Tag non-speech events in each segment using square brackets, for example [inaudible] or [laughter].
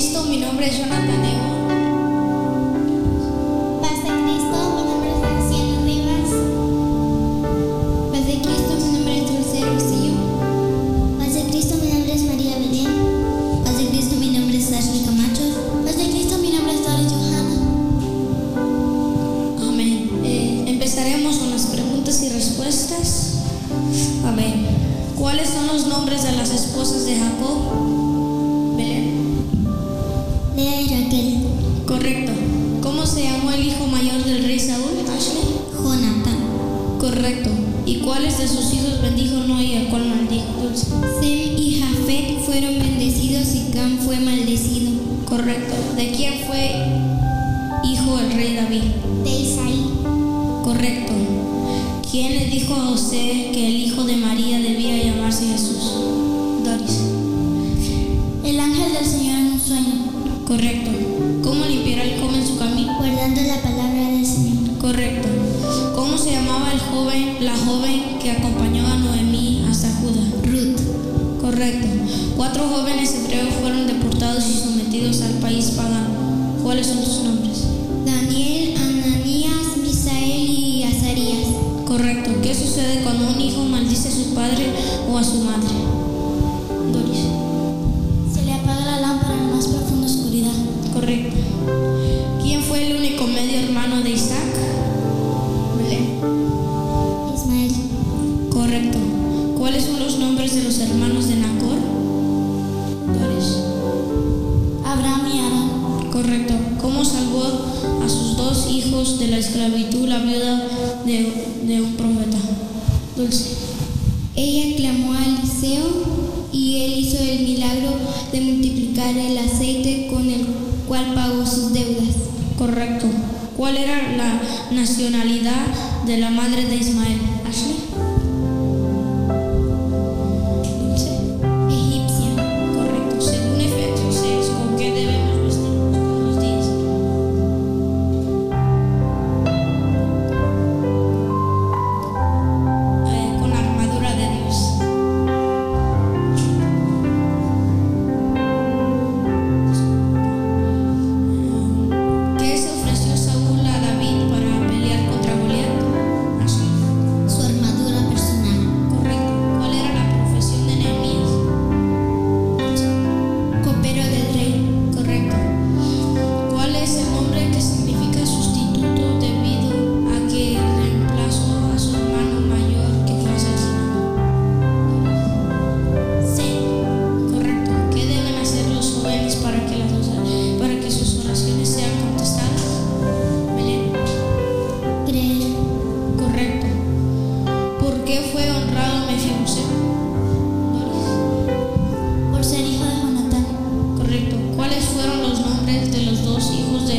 Cristo, mi nombre es Jonathan De Isaí. Correcto. ¿Quién le dijo a José que el hijo de María ¿Cuáles son los nombres de los hermanos de Nacor? ¿Cuáles? Abraham y Arán. Correcto. ¿Cómo salvó a sus dos hijos de la esclavitud la viuda de, un profeta? Dulce. Ella clamó a Eliseo y él hizo el milagro de multiplicar el aceite con el cual pagó sus deudas. Correcto. ¿Cuál era la nacionalidad de la madre fueron los nombres de los dos hijos de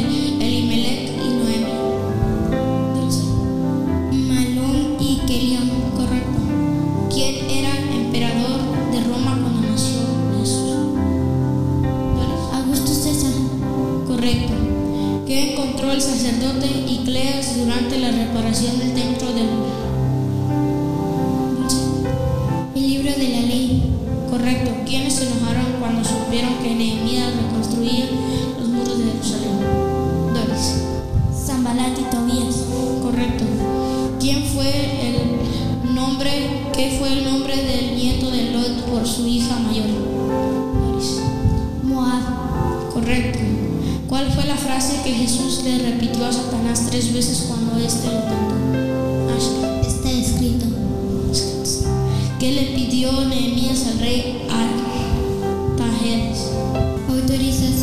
tres veces cuando este intentó. Ashley. Está escrito. ¿Qué le pidió Nehemías al rey Artajerjes? Autorización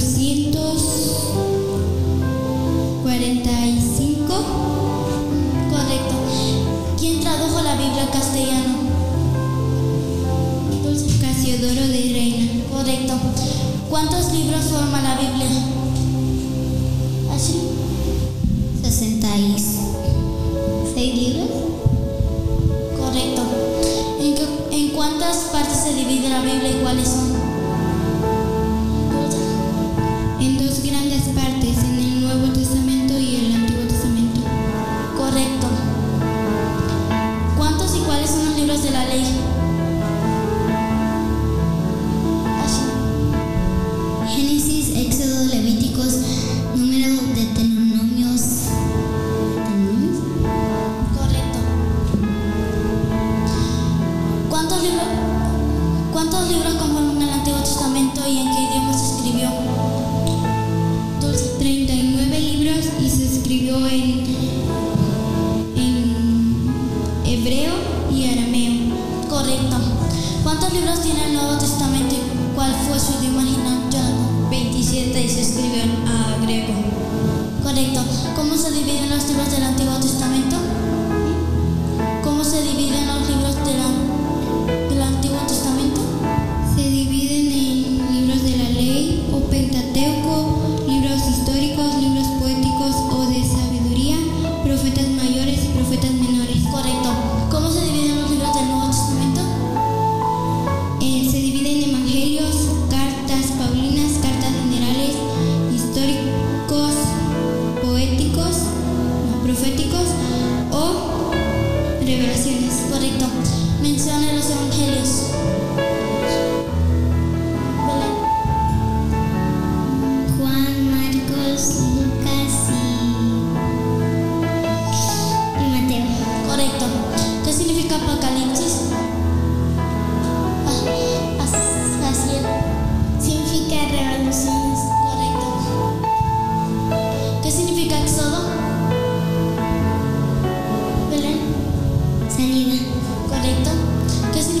445. Correcto. ¿Quién tradujo la Biblia al castellano? Casiodoro de Reina. Correcto. ¿Cuántos libros forma la Biblia?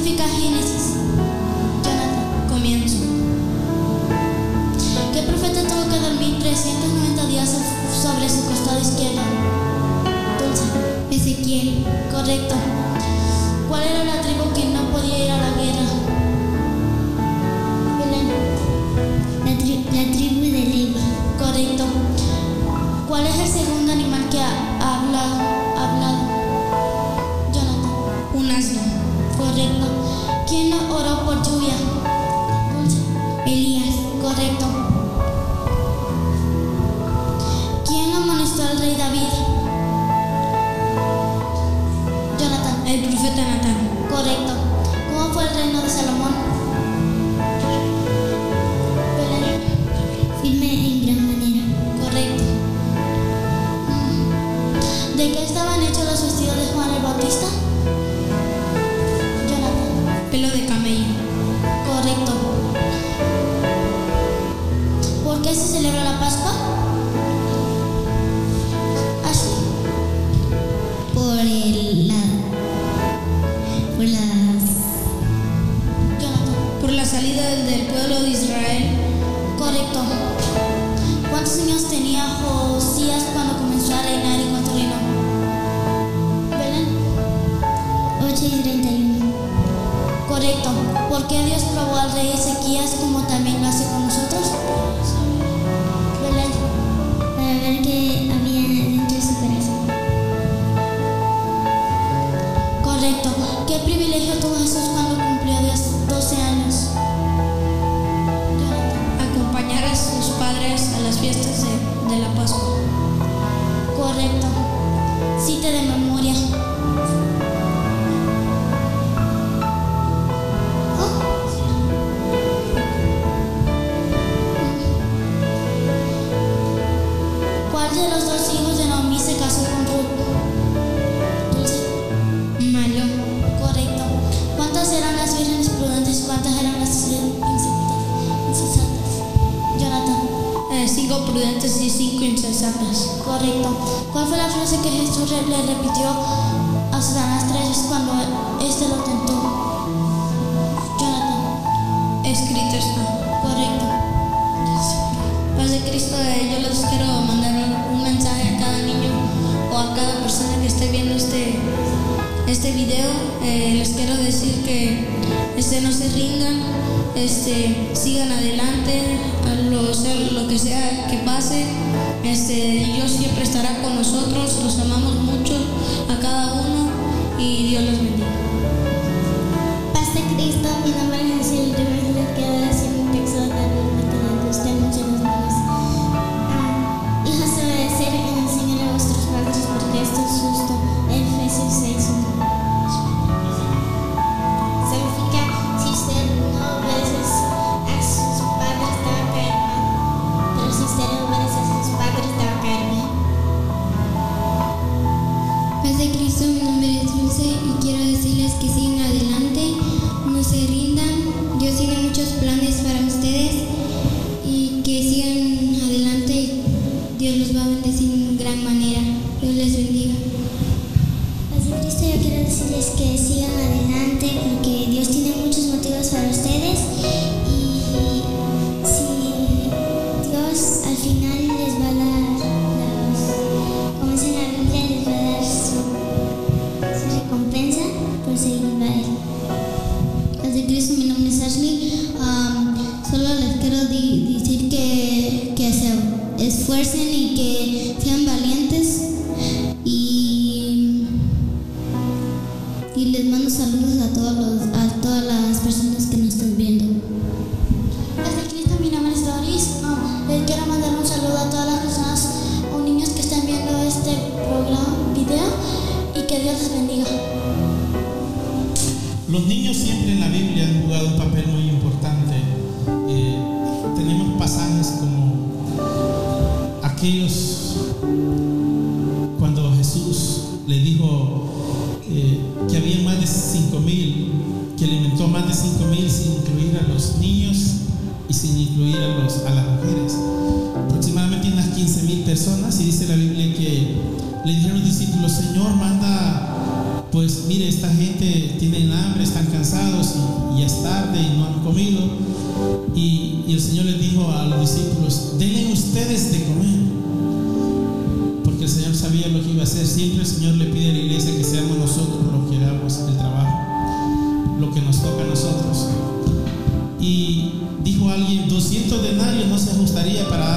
significa Génesis? Jonathan, comienzo. ¿Qué profeta tuvo que dormir 390 días sobre su costado izquierdo? Dulce, Ezequiel, correcto. ¿Cuál era la tribu que no podía ir a la guerra? Belén. La, tribu de Levi. Correcto. ¿Cuál es el segundo animal que ha repitió a Satanás tres veces cuando éste lo tentó. Jonathan. Escrito está. Correcto. Paz de Cristo, eh, yo les quiero mandar un mensaje a cada niño o a cada persona que esté viendo este, este video. Eh, les quiero decir que este, no se rindan, este, sigan adelante, lo, sea, lo que sea que pase. Este, Dios siempre estará con nosotros, los amamos mucho a cada uno y Dios los bendiga. Paz de Cristo, mi nombre es quiero decir que, que se esfuercen y que sean valientes. Y, y les mando saludos a, todos los, a todas las personas personas y dice la Biblia que le dijeron los discípulos, Señor, manda pues mire, esta gente tiene hambre, están cansados y, es tarde y no han comido. Y, y el Señor les dijo a los discípulos, denle ustedes de comer. Porque el Señor sabía lo que iba a hacer. Siempre el Señor le pide a la iglesia que seamos nosotros los que hagamos el trabajo, lo que nos toca a nosotros. Y dijo alguien, 200 denarios no se ajustaría para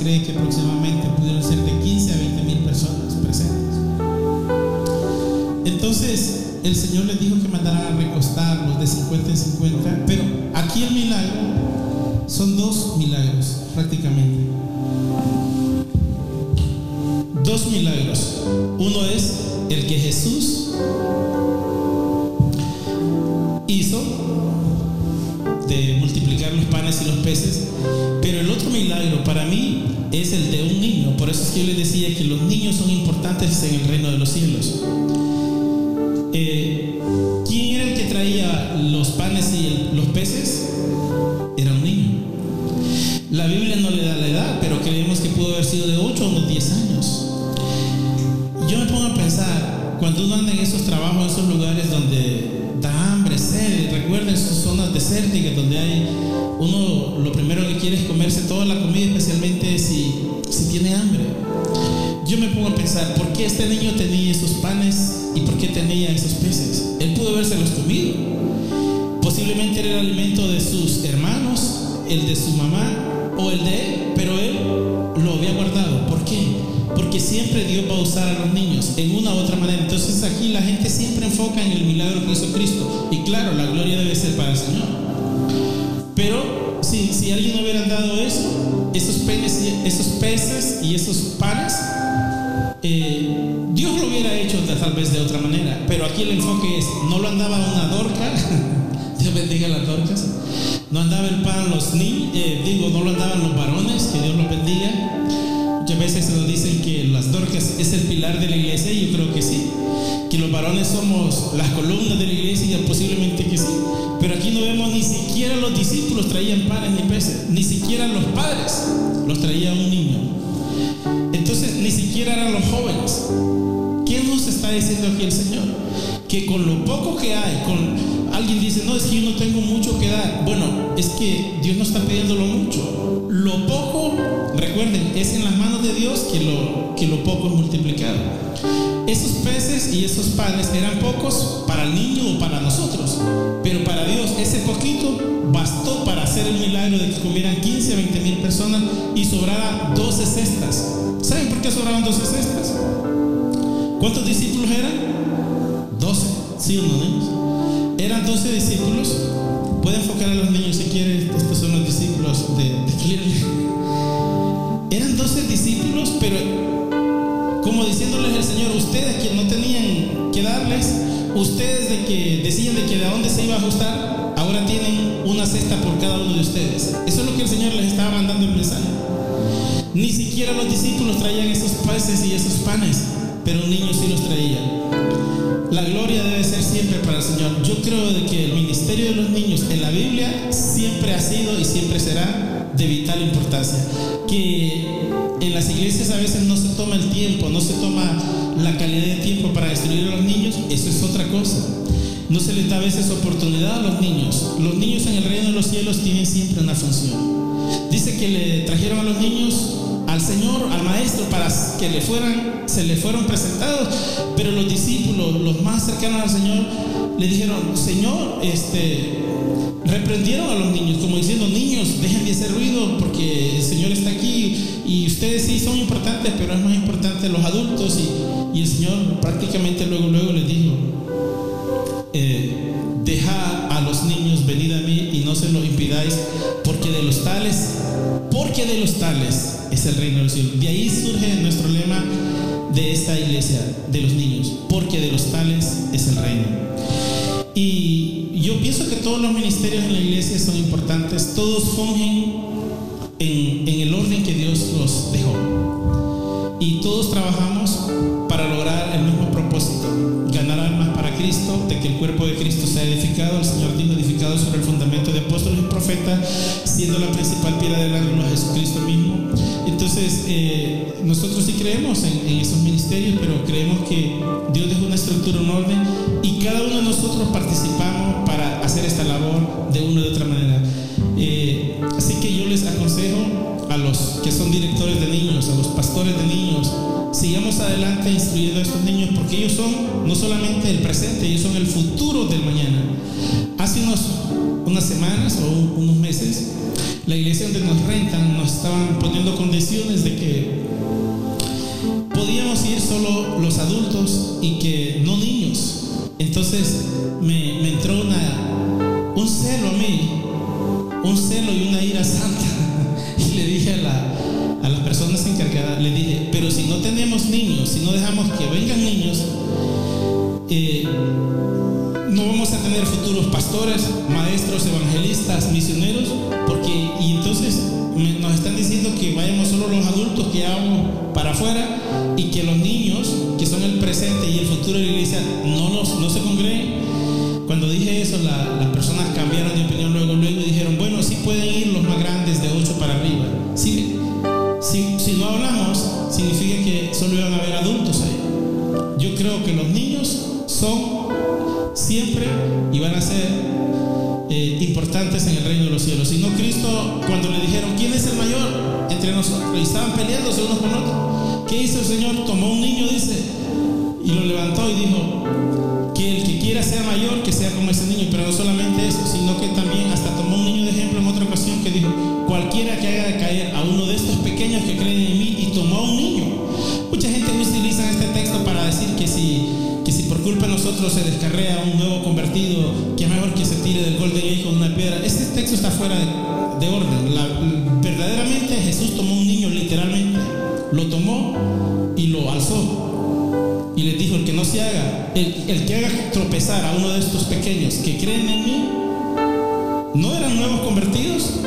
cree que aproximadamente pudieron ser de 15 a 20 mil personas presentes. Entonces el Señor les dijo que mandaran a recostarlos de 50 en 50, pero aquí el milagro son dos milagros prácticamente. Dos milagros. Uno es el que Jesús Posiblemente era el alimento de sus hermanos, el de su mamá o el de él, pero él lo había guardado. ¿Por qué? Porque siempre Dios va a usar a los niños en una u otra manera. Entonces aquí la gente siempre enfoca en el milagro que hizo Cristo. Y claro, la gloria debe ser para el Señor. Pero si, si alguien hubiera dado eso, esos, penes, esos peces y esos panes, eh, tal vez de otra manera. Pero aquí el enfoque es, no lo andaba una dorca, [laughs] Dios bendiga las dorcas, no andaba el pan los niños, digo, no lo andaban los varones, que Dios los bendiga. Muchas veces se nos dicen que las dorcas es el pilar de la iglesia y yo creo que sí. Que los varones somos las columnas de la iglesia y posiblemente que sí. Pero aquí no vemos ni siquiera los discípulos traían panes ni peces, ni siquiera los padres los traía un niño. Entonces ni siquiera eran los jóvenes. ¿Qué nos está diciendo aquí el Señor? Que con lo poco que hay, con alguien dice, no, es que yo no tengo mucho que dar. Bueno, es que Dios no está pidiendo lo mucho. Lo poco, recuerden, es en las manos de Dios que lo, que lo poco es multiplicado. esos peces y esos panes eran pocos para el niño o para nosotros, pero para Dios ese poquito bastó para hacer el milagro de que comieran 15 a 20 mil personas y sobrara 12 cestas. ¿Saben por qué sobraban 12 cestas? ¿Cuántos discípulos eran? 12, ¿sí o no, niños? Eran 12 discípulos. Puede enfocar a los niños si quieren, estos son los discípulos de, de Eran 12 discípulos, pero como diciéndoles el Señor, ustedes que no tenían que darles, ustedes de que decían de que de dónde se iba a ajustar, ahora tienen una cesta por cada uno de ustedes. Eso es lo que el Señor les estaba mandando el mensaje. Ni siquiera los discípulos traían esos peces y esos panes, pero un niño sí los traía. La gloria debe ser siempre para el Señor. Yo creo de que el ministerio de los niños en la Biblia siempre ha sido y siempre será de vital importancia. Que en las iglesias a veces no se toma el tiempo, no se toma la calidad de tiempo para destruir a los niños, eso es otra cosa. No se les da a veces oportunidad a los niños. Los niños en el reino de los cielos tienen siempre una función. Dice que le trajeron a los niños al Señor, al Maestro, para que le fueran, se le fueron presentados, pero los discípulos, los más cercanos al Señor, le dijeron, Señor, este, reprendieron a los niños, como diciendo, niños, dejen de hacer ruido porque el Señor está aquí y ustedes sí son importantes, pero es más importante los adultos. Y, y el Señor prácticamente luego, luego les dijo, de los tales es el reino de los. De ahí surge nuestro lema de esta iglesia, de los niños, porque de los tales es el reino. Y yo pienso que todos los ministerios en la iglesia son importantes, todos fungen en, en el orden que Dios los dejó. Y todos trabajamos para lograr el mismo propósito, ganar almas para Cristo, de que el cuerpo de Cristo sea edificado. El Señor dijo edificado sobre el fundamento de apóstoles siendo la principal piedra del ángulo Jesucristo mismo. Entonces, eh, nosotros sí creemos en, en, esos ministerios, pero creemos que Dios dejó una estructura, un orden, y cada uno de nosotros participamos para hacer esta labor de una u otra manera. Eh, así que yo les aconsejo a los que son directores de niños, a los pastores de niños, sigamos adelante instruyendo a estos niños porque ellos son no solamente el presente, ellos son el futuro del mañana. Hace unos, unas semanas o unos meses, la iglesia donde nos rentan nos estaban poniendo condiciones de que podíamos ir solo los adultos y que no niños. Entonces me, entró una, un celo a mí, un celo y una ira santa. [laughs] Y le dije a, la, a las personas encargadas, le dije, pero si no tenemos niños, si no dejamos que vengan pastores, maestros, evangelistas, misioneros, porque y entonces nos están diciendo que vayamos solo los adultos que vamos para afuera hizo el Señor? Tomó un niño, dice, y lo levantó y dijo, que el que quiera ser mayor, que sea como ese niño, pero no solamente eso, sino que también hasta tomó un niño de ejemplo en otra ocasión que dijo, cualquiera que haga caer a uno de estos pequeños que creen en mí y tomó a un niño. Mucha gente utiliza este texto para decir que si, que si por culpa de nosotros se descarrea un nuevo convertido, que es mejor que se tire del Golden Age con una piedra. Este texto está fuera de, de orden. Se haga, el, que haga tropezar a uno de estos pequeños que creen en mí, no eran nuevos convertidos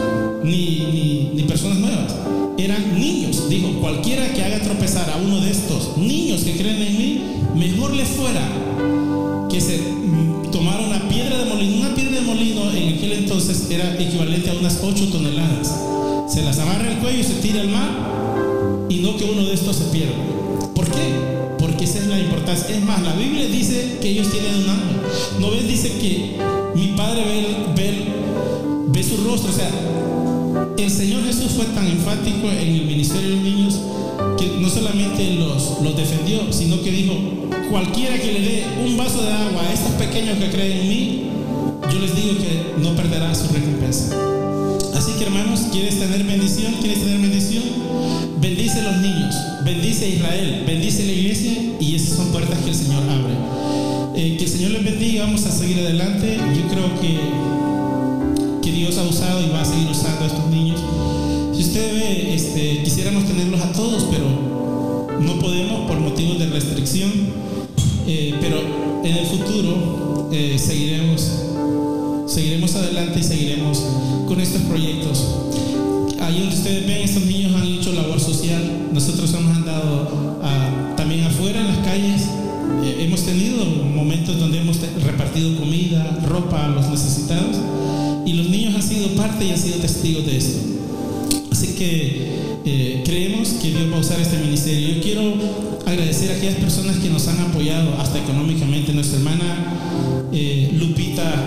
ni, ni, personas nuevas, eran niños. Dijo, cualquiera que haga tropezar a uno de estos niños que creen en mí, mejor le fuera que se tomara una piedra de molino. Una piedra de molino en aquel entonces era equivalente a unas 8 toneladas. Se las amarra el cuello y se tira al mar y no que uno de estos se pierda. ¿Por qué? Esa es la importancia. Es más, la Biblia dice que ellos tienen un ángel. ¿No? Dice que mi Padre ve, ve, ve su rostro. O sea, el Señor Jesús fue tan enfático en el ministerio de los niños que no solamente los, los defendió, sino que dijo, cualquiera que le dé un vaso de agua a estos pequeños que creen en mí, yo les digo que no perderá su recompensa. Así que hermanos, ¿quieres tener bendición? ¿Quieres tener bendición? Bendice a los niños, bendice a Israel, bendice la iglesia y esas son puertas que el Señor abre. Eh, que el Señor les bendiga, vamos a seguir adelante. Yo creo que, que Dios ha usado y va a seguir usando a estos niños. Si usted ve, este, quisiéramos tenerlos a todos, pero no podemos por motivos de restricción. Eh, pero en el futuro eh, seguiremos, seguiremos adelante y seguiremos con estos proyectos. Ahí donde ustedes ven, estos niños han hecho labor social. Nosotros hemos andado a, también afuera en las calles. Eh, hemos tenido momentos donde hemos repartido comida, ropa a los necesitados. Y los niños han sido parte y han sido testigos de esto. Así que eh, creemos que Dios va a usar este ministerio. Yo quiero agradecer a aquellas personas que nos han apoyado hasta económicamente. Nuestra hermana eh, Lupita,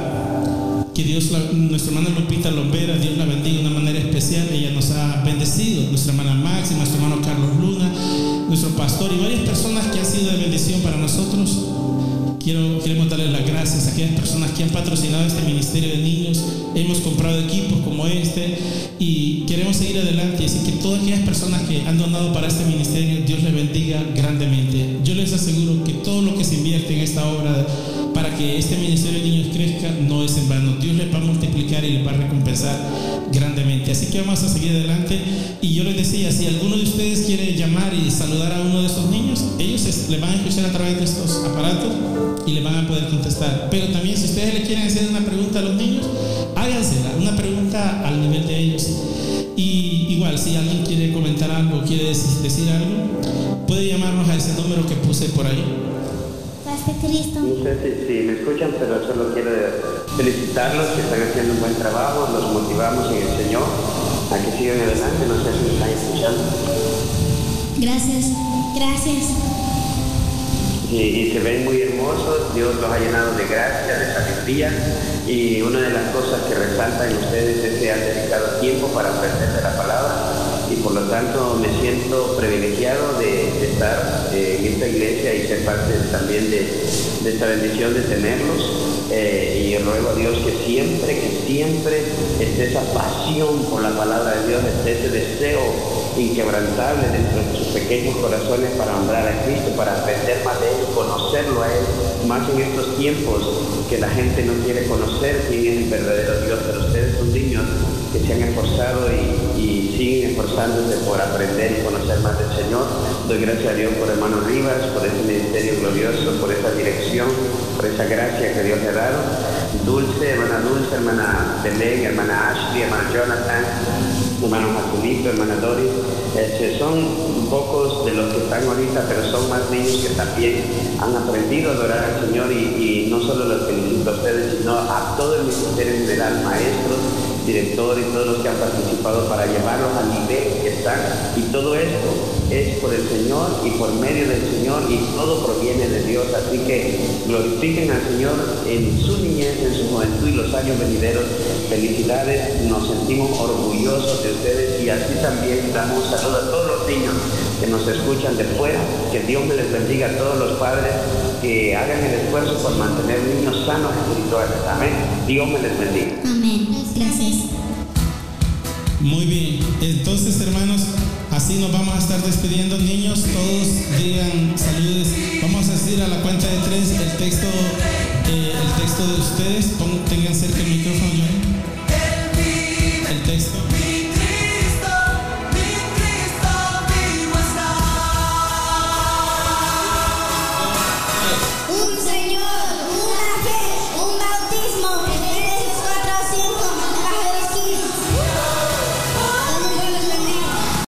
que Dios, la, nuestra hermana Lupita Lombera, Dios la bendiga de una manera especial. Ella nos ha bendecido. Nuestra hermana Maxi, nuestro hermano Carlos Luna, nuestro pastor y varias personas que han sido de bendición para nosotros. Queremos darles las gracias a aquellas personas que han patrocinado este ministerio de niños. Hemos comprado equipos como este y queremos seguir adelante. Así que todas aquellas personas que han donado para este ministerio, Dios les bendiga grandemente. Yo les aseguro que todo lo que se invierte en esta obra que este ministerio de niños crezca no es en vano. Dios les va a multiplicar y les va a recompensar grandemente. Así que vamos a seguir adelante. Y yo les decía, si alguno de ustedes quiere llamar y saludar a uno de estos niños, ellos le van a escuchar a través de estos aparatos y le van a poder contestar. Pero también si ustedes le quieren hacer una pregunta a los niños, hágansela, una pregunta al nivel de ellos. Y igual, si alguien quiere comentar algo, quiere decir algo, puede llamarnos a ese número que puse por ahí. Cristo. No sé si, si me escuchan, pero solo quiero felicitarlos que están haciendo un buen trabajo, los motivamos en el Señor a que sigan adelante, no sé si me están escuchando. Gracias. Gracias. Y, y se ven muy hermosos, Dios los ha llenado de gracia, de sabiduría y una de las cosas que resaltan ustedes es que han dedicado tiempo para aprender de la palabra y por lo tanto me siento privilegiado de, estar eh, en esta iglesia y ser parte también de, de esta bendición de tenerlos. Eh, y ruego a Dios que siempre, que siempre esté esa pasión por la palabra de Dios, esté ese deseo inquebrantable dentro de sus pequeños corazones para honrar a Cristo, para aprender más de Él, conocerlo a Él, más en estos tiempos que la gente no quiere conocer quién es el verdadero Dios, pero ustedes son niños que se han esforzado y, siguen esforzándose por aprender y conocer más del Señor. Doy gracias a Dios por hermano Rivas, por ese ministerio glorioso, por esa dirección, por esa gracia que Dios le ha dado. Dulce, hermana Dulce, hermana Belén, hermana Ashley, hermana Jonathan, hermano Jaculito, hermana Doris. Este, son pocos de los que están ahorita, pero son más niños que también han aprendido a adorar al Señor y, no solo los felicito a ustedes, sino a todo el ministerio en general, maestros, directores todos los que han participado para llevarlos al nivel que están. Y todo esto es por el Señor y por medio del Señor y todo proviene de Dios. Así que glorifiquen al Señor en su niñez, en su juventud y los años venideros. Felicidades, nos sentimos orgullosos de ustedes y así también damos un saludo a todos los niños que nos escuchan de fuera. Que Dios me les bendiga a todos los padres que hagan el esfuerzo por mantener niños sanos espirituales. Amén. Dios me les bendiga. Amén. Gracias. Muy bien, entonces hermanos, así nos vamos a estar despidiendo. Niños, todos digan saludos. Vamos a decir a la cuenta de tres el texto, eh, el texto de ustedes. Pon- tengan cerca el micrófono